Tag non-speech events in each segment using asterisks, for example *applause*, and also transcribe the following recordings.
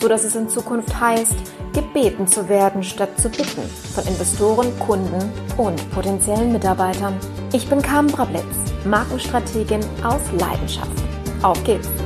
so dass es in Zukunft heißt, gebeten zu werden statt zu bitten von Investoren, Kunden und potenziellen Mitarbeitern. Ich bin Carmen Brablitz, Markenstrategin aus Leidenschaft. Auf geht's!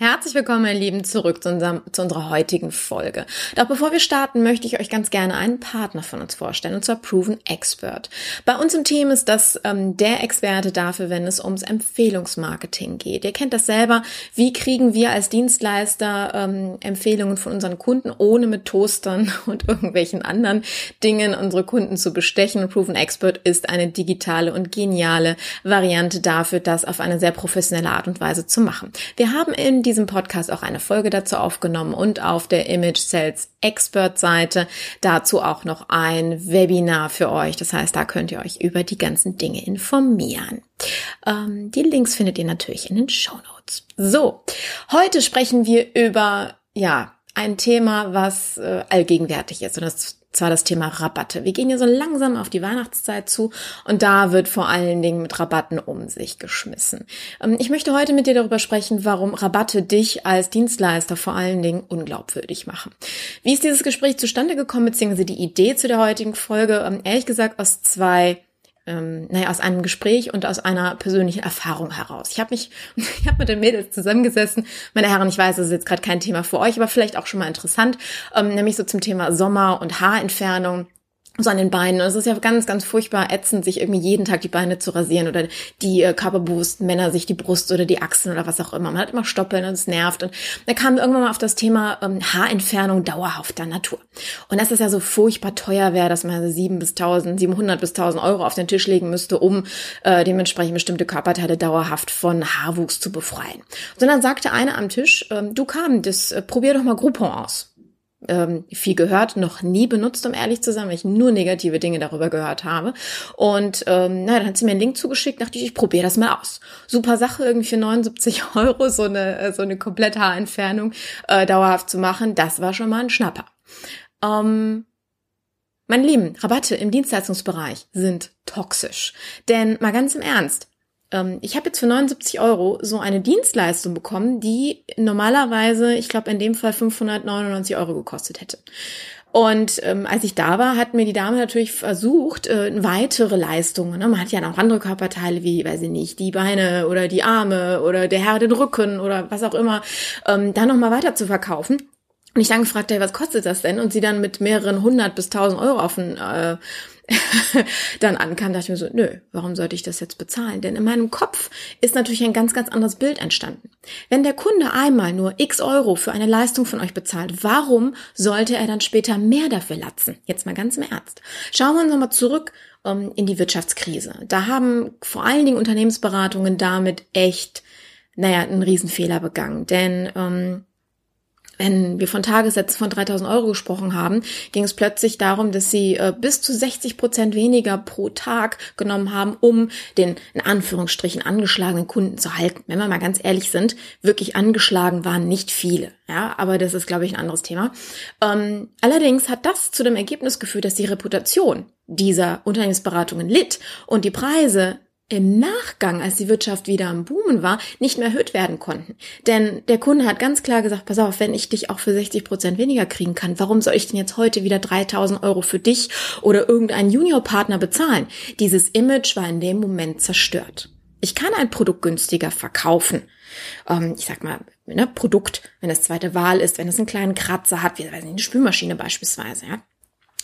Herzlich willkommen, meine Lieben, zurück zu, unserem, zu, unserer heutigen Folge. Doch bevor wir starten, möchte ich euch ganz gerne einen Partner von uns vorstellen, und zwar Proven Expert. Bei uns im Team ist das ähm, der Experte dafür, wenn es ums Empfehlungsmarketing geht. Ihr kennt das selber. Wie kriegen wir als Dienstleister ähm, Empfehlungen von unseren Kunden, ohne mit Toastern *laughs* und irgendwelchen anderen Dingen unsere Kunden zu bestechen? Und Proven Expert ist eine digitale und geniale Variante dafür, das auf eine sehr professionelle Art und Weise zu machen. Wir haben in diesem Podcast auch eine Folge dazu aufgenommen und auf der Image Sales Expert Seite dazu auch noch ein Webinar für euch. Das heißt, da könnt ihr euch über die ganzen Dinge informieren. Ähm, die Links findet ihr natürlich in den Show Notes. So, heute sprechen wir über, ja, ein Thema, was äh, allgegenwärtig ist. Und das zwar das Thema Rabatte. Wir gehen ja so langsam auf die Weihnachtszeit zu und da wird vor allen Dingen mit Rabatten um sich geschmissen. Ähm, ich möchte heute mit dir darüber sprechen, warum Rabatte dich als Dienstleister vor allen Dingen unglaubwürdig machen. Wie ist dieses Gespräch zustande gekommen, beziehungsweise die Idee zu der heutigen Folge? Ähm, ehrlich gesagt aus zwei ähm, naja, aus einem Gespräch und aus einer persönlichen Erfahrung heraus. Ich habe mich, *laughs* ich habe mit den Mädels zusammengesessen. Meine Herren, ich weiß, das ist jetzt gerade kein Thema für euch, aber vielleicht auch schon mal interessant, ähm, nämlich so zum Thema Sommer und Haarentfernung so an den Beinen. Und es ist ja ganz, ganz furchtbar ätzend, sich irgendwie jeden Tag die Beine zu rasieren oder die äh, körperbewussten Männer sich die Brust oder die Achseln oder was auch immer. Man hat immer Stoppeln und es nervt. Und da kam irgendwann mal auf das Thema ähm, Haarentfernung dauerhafter Natur. Und dass es ja so furchtbar teuer wäre, dass man sieben bis tausend, 700 bis tausend Euro auf den Tisch legen müsste, um äh, dementsprechend bestimmte Körperteile dauerhaft von Haarwuchs zu befreien. Und dann sagte einer am Tisch, ähm, du kam, das äh, probier doch mal Groupon aus ähm, viel gehört, noch nie benutzt, um ehrlich zu sein, weil ich nur negative Dinge darüber gehört habe. Und ähm, na, dann hat sie mir einen Link zugeschickt, dachte ich, ich probiere das mal aus. Super Sache, irgendwie für 79 *laughs* Euro so eine, äh, so eine komplette Haarentfernung äh, dauerhaft zu machen, das war schon mal ein Schnapper. Ähm, meine Lieben, Rabatte im Dienstleistungsbereich sind toxisch. Denn mal ganz im Ernst, ich habe jetzt für 79 Euro so eine Dienstleistung bekommen, die normalerweise, ich glaube in dem Fall 599 Euro gekostet hätte. Und ähm, als ich da war, hat mir die Dame natürlich versucht, äh, weitere Leistungen. Ne? Man hat ja noch andere Körperteile wie, weiß ich nicht, die Beine oder die Arme oder der Herr den Rücken oder was auch immer, ähm, da nochmal weiter zu verkaufen. Und ich dann gefragt, hey, was kostet das denn? Und sie dann mit mehreren hundert bis tausend Euro auf den äh, *laughs* dann ankam, dachte ich mir so, nö, warum sollte ich das jetzt bezahlen? Denn in meinem Kopf ist natürlich ein ganz, ganz anderes Bild entstanden. Wenn der Kunde einmal nur x Euro für eine Leistung von euch bezahlt, warum sollte er dann später mehr dafür latzen? Jetzt mal ganz im Ernst. Schauen wir uns nochmal zurück um, ähm, in die Wirtschaftskrise. Da haben vor allen Dingen Unternehmensberatungen damit echt naja, einen Riesenfehler begangen. Denn ähm, wenn wir von Tagessätzen von 3000 Euro gesprochen haben, ging es plötzlich darum, dass sie äh, bis zu 60 Prozent weniger pro Tag genommen haben, um den in Anführungsstrichen angeschlagenen Kunden zu halten. Wenn wir mal ganz ehrlich sind, wirklich angeschlagen waren nicht viele. Ja, aber das ist, glaube ich, ein anderes Thema. Ähm, allerdings hat das zu dem Ergebnis geführt, dass die Reputation dieser Unternehmensberatungen litt und die Preise im Nachgang, als die Wirtschaft wieder am Boomen war, nicht mehr erhöht werden konnten. Denn der Kunde hat ganz klar gesagt, pass auf, wenn ich dich auch für 60 Prozent weniger kriegen kann, warum soll ich denn jetzt heute wieder 3000 Euro für dich oder irgendeinen Juniorpartner bezahlen? Dieses Image war in dem Moment zerstört. Ich kann ein Produkt günstiger verkaufen. Ähm, ich sag mal, ne, Produkt, wenn es zweite Wahl ist, wenn es einen kleinen Kratzer hat, wie weiß nicht, eine Spülmaschine beispielsweise, ja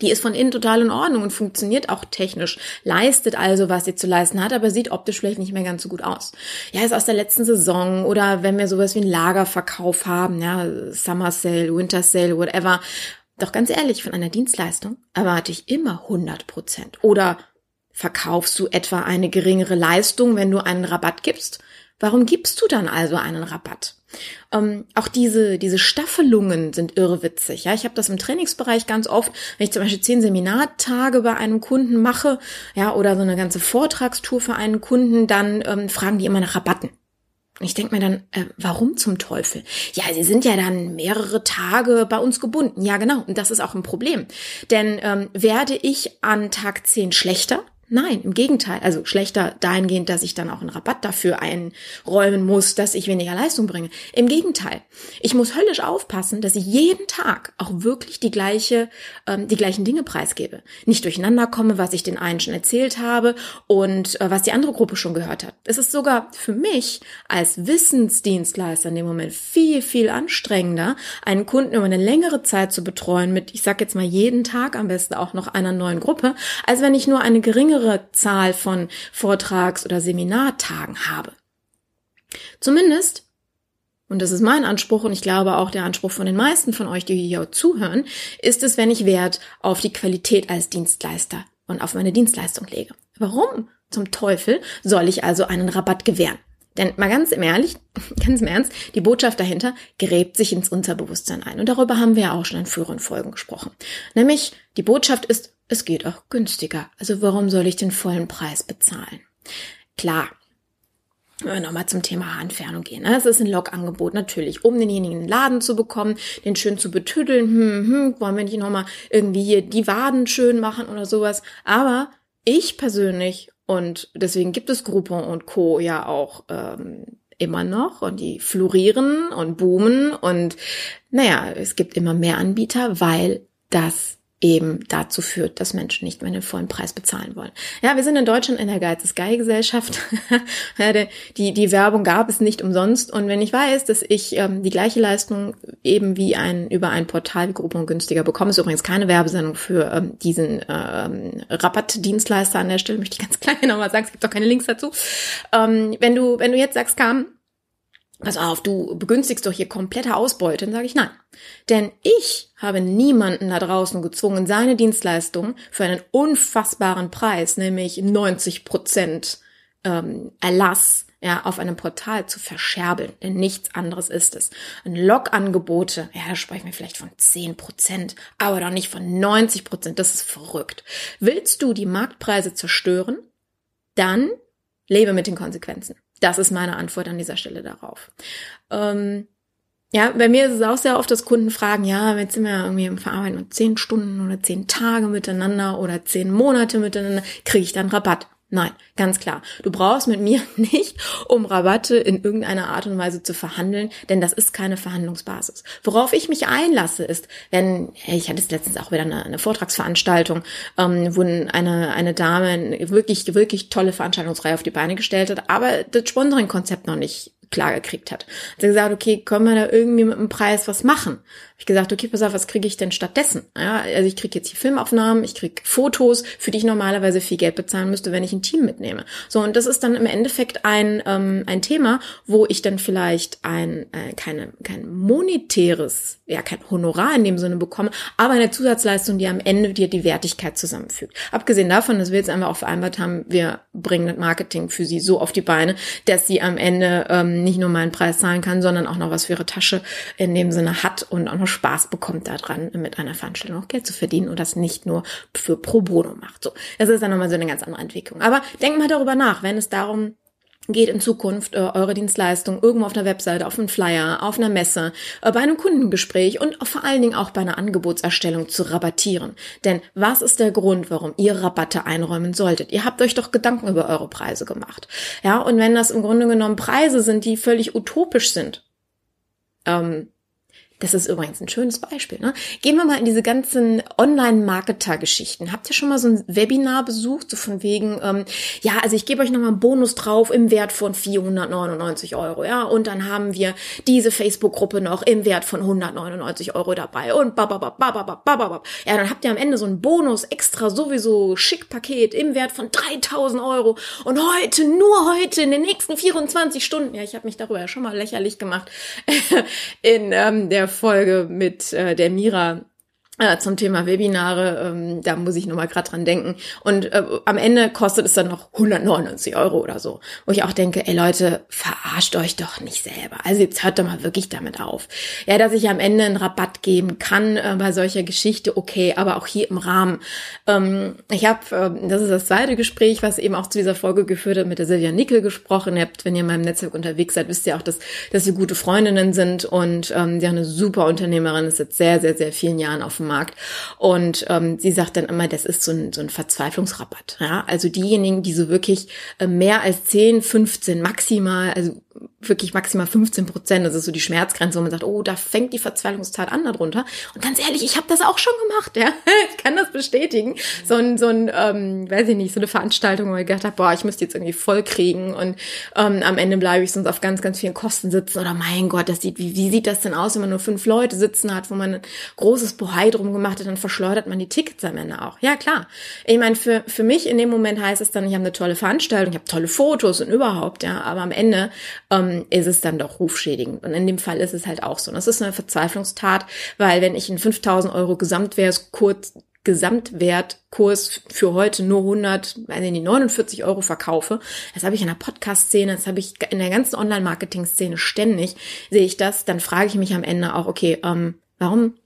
die ist von innen total in Ordnung und funktioniert auch technisch, leistet also, was sie zu leisten hat, aber sieht optisch vielleicht nicht mehr ganz so gut aus. Ja, ist aus der letzten Saison oder wenn wir sowas wie einen Lagerverkauf haben, ja, Summer Sale, Winter Sale, whatever. Doch ganz ehrlich, von einer Dienstleistung erwarte ich immer 100 Prozent. Oder verkaufst du etwa eine geringere Leistung, wenn du einen Rabatt gibst? Warum gibst du dann also einen Rabatt? Ähm, auch diese, diese Staffelungen sind irrwitzig. Ja, ich habe das im Trainingsbereich ganz oft, wenn ich zum Beispiel zehn Seminartage bei einem Kunden mache, ja, oder so eine ganze Vortragstour für einen Kunden, dann ähm, fragen die immer nach Rabatten. Und ich denke mir dann, äh, warum zum Teufel? Ja, sie sind ja dann mehrere Tage bei uns gebunden. Ja, genau. Und das ist auch ein Problem. Denn ähm, werde ich an Tag zehn schlechter, Nein, im Gegenteil. Also schlechter dahingehend, dass ich dann auch einen Rabatt dafür einräumen muss, dass ich weniger Leistung bringe. Im Gegenteil. Ich muss höllisch aufpassen, dass ich jeden Tag auch wirklich die gleiche, ähm, die gleichen Dinge preisgebe. Nicht durcheinander komme, was ich den einen schon erzählt habe und äh, was die andere Gruppe schon gehört hat. Es ist sogar für mich als Wissensdienstleister in dem Moment viel, viel anstrengender, einen Kunden über eine längere Zeit zu betreuen mit, ich sag jetzt mal jeden Tag am besten auch noch einer neuen Gruppe, als wenn ich nur eine geringe geringere Zahl von Vortrags- oder Seminartagen habe. Zumindest, und das ist mein Anspruch und ich glaube auch der Anspruch von den meisten von euch, die hier zuhören, ist es, wenn ich Wert auf die Qualität als Dienstleister und auf meine Dienstleistung lege. Warum zum Teufel soll ich also einen Rabatt gewähren? Denn mal ganz im Ehrlich, *laughs* ganz im Ernst, die Botschaft dahinter gräbt sich ins Unterbewusstsein ein. Und darüber haben wir ja auch schon in früheren Folgen gesprochen. Nämlich, die Botschaft ist, es geht auch günstiger. Also warum soll ich den vollen Preis bezahlen? Klar, wenn wir nochmal zum Thema Haarentfernung gehen. Ne? Es ist ein Logangebot natürlich, um denjenigen in den Laden zu bekommen, den schön zu betüddeln. Hm, hm, wollen wir nicht nochmal irgendwie hier die Waden schön machen oder sowas. Aber ich persönlich, und deswegen gibt es Groupon und Co. ja auch ähm, immer noch und die florieren und boomen und naja, es gibt immer mehr Anbieter, weil das eben dazu führt, dass Menschen nicht mehr den vollen Preis bezahlen wollen. Ja, wir sind in Deutschland in der Geiz ist geil Gesellschaft. *laughs* die, die Werbung gab es nicht umsonst. Und wenn ich weiß, dass ich ähm, die gleiche Leistung eben wie ein, über ein Portal wie Groupon günstiger bekomme, ist übrigens keine Werbesendung für ähm, diesen ähm, Rabattdienstleister an der Stelle, möchte ich ganz *laughs* klar nochmal sagen, es gibt auch keine Links dazu. Ähm, wenn du, wenn du jetzt sagst, kam, pass auf, du begünstigst doch hier komplette Ausbeute, dann sage ich nein. Denn ich habe niemanden da draußen gezwungen, seine Dienstleistung für einen unfassbaren Preis, nämlich 90 Prozent ähm, Erlass, ja, auf einem Portal zu verscherbeln. Denn nichts anderes ist es. Ein Logangebote, ja, da sprechen wir vielleicht von 10 Prozent, aber doch nicht von 90 Prozent. Das ist verrückt. Willst du die Marktpreise zerstören? Dann lebe mit den Konsequenzen. Das ist meine Antwort an dieser Stelle darauf. Ähm, ja, bei mir ist es auch sehr oft, dass Kunden fragen, ja, jetzt sind wir irgendwie im Verarbeiten und zehn Stunden oder zehn Tage miteinander oder zehn Monate miteinander, kriege ich dann Rabatt. Nein, ganz klar. Du brauchst mit mir *laughs* nicht, um Rabatte in irgendeiner Art und Weise zu verhandeln, denn das ist keine Verhandlungsbasis. Worauf ich mich einlasse, ist, wenn, ich hatte es letztens auch wieder eine, eine Vortragsveranstaltung, ähm, wo eine, eine Dame eine wirklich, wirklich tolle Veranstaltungsreihe auf die Beine gestellt hat, aber das Sponsoring-Konzept noch nicht klar gekriegt hat. Hat sie gesagt, okay, können wir da irgendwie mit dem Preis was machen? ich gesagt, okay, pass auf, was kriege ich denn stattdessen? Ja, also ich kriege jetzt hier Filmaufnahmen, ich kriege Fotos, für die ich normalerweise viel Geld bezahlen müsste, wenn ich ein Team mitnehme. So, und das ist dann im Endeffekt ein, ähm, ein Thema, wo ich dann vielleicht ein, äh, keine, kein monetäres, ja, kein Honorar in dem Sinne bekomme, aber eine Zusatzleistung, die am Ende dir die Wertigkeit zusammenfügt. Abgesehen davon, dass wir jetzt einfach auch vereinbart haben, wir bringen das Marketing für sie so auf die Beine, dass sie am Ende ähm, nicht nur meinen Preis zahlen kann, sondern auch noch was für ihre Tasche in dem Sinne hat und auch noch Spaß bekommt daran, mit einer Veranstaltung auch Geld zu verdienen und das nicht nur für pro bono macht. So, das ist dann nochmal so eine ganz andere Entwicklung. Aber denkt mal darüber nach, wenn es darum geht in Zukunft äh, eure Dienstleistung irgendwo auf einer Webseite, auf einem Flyer, auf einer Messe, äh, bei einem Kundengespräch und vor allen Dingen auch bei einer Angebotserstellung zu rabattieren. Denn was ist der Grund, warum ihr Rabatte einräumen solltet? Ihr habt euch doch Gedanken über eure Preise gemacht. Ja, und wenn das im Grunde genommen Preise sind, die völlig utopisch sind, ähm, das ist übrigens ein schönes Beispiel. Ne? Gehen wir mal in diese ganzen Online-Marketer-Geschichten. Habt ihr schon mal so ein Webinar besucht, so von wegen, ähm, ja, also ich gebe euch nochmal einen Bonus drauf im Wert von 499 Euro, ja, und dann haben wir diese Facebook-Gruppe noch im Wert von 199 Euro dabei und bababab. Ja, dann habt ihr am Ende so einen Bonus extra sowieso schick im Wert von 3000 Euro und heute, nur heute, in den nächsten 24 Stunden, ja, ich habe mich darüber ja schon mal lächerlich gemacht, *laughs* in ähm, der Folge mit äh, der Mira äh, zum Thema Webinare, ähm, da muss ich nochmal gerade dran denken. Und äh, am Ende kostet es dann noch 199 Euro oder so. Wo ich auch denke, ey Leute, verarscht euch doch nicht selber. Also jetzt hört doch mal wirklich damit auf. Ja, dass ich am Ende einen Rabatt geben kann äh, bei solcher Geschichte, okay, aber auch hier im Rahmen. Ähm, ich habe, äh, das ist das zweite Gespräch, was eben auch zu dieser Folge geführt hat, mit der Silvia Nickel gesprochen. Habt, wenn ihr in meinem Netzwerk unterwegs seid, wisst ihr auch, dass, dass wir gute Freundinnen sind und ähm, auch eine super Unternehmerin ist seit sehr, sehr, sehr vielen Jahren auf dem Markt. Und ähm, sie sagt dann immer, das ist so ein, so ein Verzweiflungsrabatt. Ja? Also diejenigen, die so wirklich äh, mehr als 10, 15 maximal, also wirklich maximal 15 Prozent, das ist so die Schmerzgrenze, wo man sagt, oh, da fängt die Verzweiflungstat an darunter. Und ganz ehrlich, ich habe das auch schon gemacht, ja, *laughs* ich kann das bestätigen. So ein, so ein, ähm, weiß ich nicht, so eine Veranstaltung, wo ich gedacht habe, boah, ich müsste jetzt irgendwie voll kriegen und ähm, am Ende bleibe ich sonst auf ganz, ganz vielen Kosten sitzen. Oder mein Gott, das sieht, wie, wie sieht das denn aus, wenn man nur fünf Leute sitzen hat, wo man ein großes Bohai drum gemacht hat, dann verschleudert man die Tickets am Ende auch. Ja, klar. Ich meine, für, für mich in dem Moment heißt es dann, ich habe eine tolle Veranstaltung, ich habe tolle Fotos und überhaupt, ja, aber am Ende ähm, ist es dann doch rufschädigend. Und in dem Fall ist es halt auch so. Das ist eine Verzweiflungstat, weil wenn ich einen 5000 Euro Gesamtwertkurs Gesamtwertkurs für heute nur 100, weiß ich nicht, 49 Euro verkaufe. Das habe ich in der Podcast-Szene, das habe ich in der ganzen Online-Marketing-Szene ständig, sehe ich das, dann frage ich mich am Ende auch, okay, ähm, warum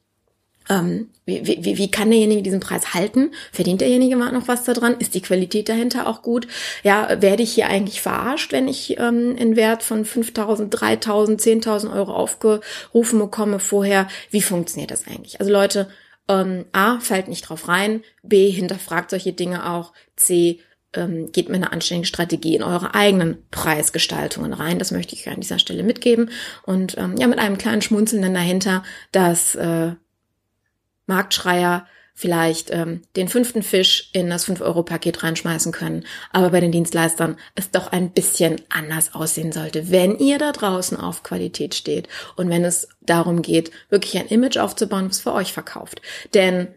ähm, wie, wie, wie kann derjenige diesen Preis halten? Verdient derjenige noch was daran? Ist die Qualität dahinter auch gut? Ja, werde ich hier eigentlich verarscht, wenn ich ähm, einen Wert von 5.000, 3.000, 10.000 Euro aufgerufen bekomme vorher? Wie funktioniert das eigentlich? Also Leute, ähm, A, fällt nicht drauf rein, B, hinterfragt solche Dinge auch, C, ähm, geht mit einer anständigen Strategie in eure eigenen Preisgestaltungen rein. Das möchte ich an dieser Stelle mitgeben. Und ähm, ja, mit einem kleinen Schmunzeln dann dahinter, dass äh, Marktschreier vielleicht ähm, den fünften Fisch in das 5-Euro-Paket reinschmeißen können, aber bei den Dienstleistern es doch ein bisschen anders aussehen sollte, wenn ihr da draußen auf Qualität steht und wenn es darum geht, wirklich ein Image aufzubauen, was für euch verkauft. Denn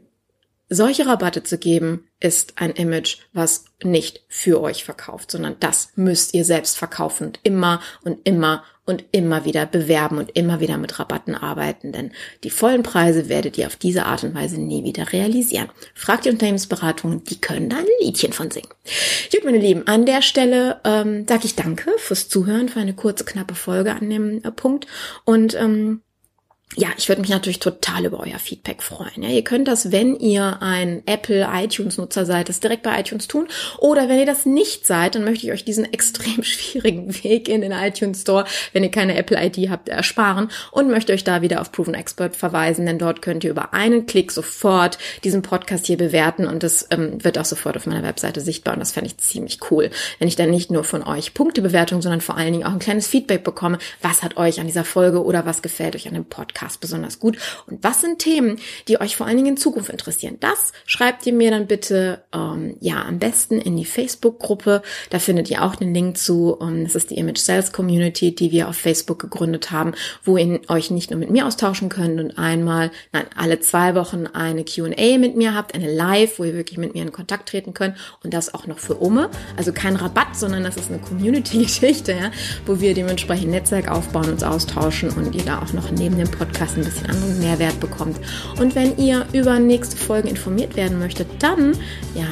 solche Rabatte zu geben, ist ein Image, was nicht für euch verkauft, sondern das müsst ihr selbst verkaufen und immer und immer und immer wieder bewerben und immer wieder mit Rabatten arbeiten, denn die vollen Preise werdet ihr auf diese Art und Weise nie wieder realisieren. Fragt die Unternehmensberatungen, die können da ein Liedchen von singen. Gut, meine Lieben, an der Stelle ähm, sage ich danke fürs Zuhören, für eine kurze, knappe Folge an dem äh, Punkt und ähm, ja, ich würde mich natürlich total über euer Feedback freuen. Ja, ihr könnt das, wenn ihr ein Apple iTunes Nutzer seid, das direkt bei iTunes tun. Oder wenn ihr das nicht seid, dann möchte ich euch diesen *laughs* extrem schwierigen Weg in den iTunes Store, wenn ihr keine Apple ID habt, ersparen und möchte euch da wieder auf Proven Expert verweisen, denn dort könnt ihr über einen Klick sofort diesen Podcast hier bewerten und das ähm, wird auch sofort auf meiner Webseite sichtbar und das fände ich ziemlich cool, wenn ich dann nicht nur von euch Punktebewertung, sondern vor allen Dingen auch ein kleines Feedback bekomme, was hat euch an dieser Folge oder was gefällt euch an dem Podcast Podcast besonders gut und was sind Themen, die euch vor allen Dingen in Zukunft interessieren. Das schreibt ihr mir dann bitte ähm, ja am besten in die Facebook-Gruppe. Da findet ihr auch den Link zu. Um, ähm, das ist die Image Sales Community, die wir auf Facebook gegründet haben, wo ihr euch nicht nur mit mir austauschen könnt und einmal, nein, alle zwei Wochen eine Q&A mit mir habt, eine Live, wo ihr wirklich mit mir in Kontakt treten könnt und das auch noch für Umme. Also kein Rabatt, sondern das ist eine Community-Geschichte, ja, wo wir dementsprechend Netzwerk aufbauen, uns austauschen und ihr da auch noch neben dem Podcast ein bisschen anderen Mehrwert bekommt. Und wenn ihr über nächste Folgen informiert werden möchtet, dann, ja,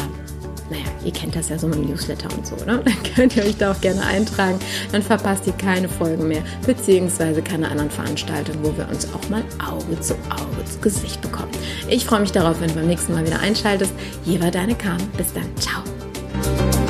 naja, ihr kennt das ja so mit dem Newsletter und so, ne? *laughs* Dann könnt ihr euch da auch gerne eintragen. Dann verpasst ihr keine Folgen mehr, beziehungsweise keine anderen Veranstaltungen, wo wir uns auch mal Auge zu Auge zu Gesicht bekommen. Ich freue mich darauf, wenn du beim nächsten Mal wieder einschaltest. Hier war deine Carmen. Bis dann. Ciao.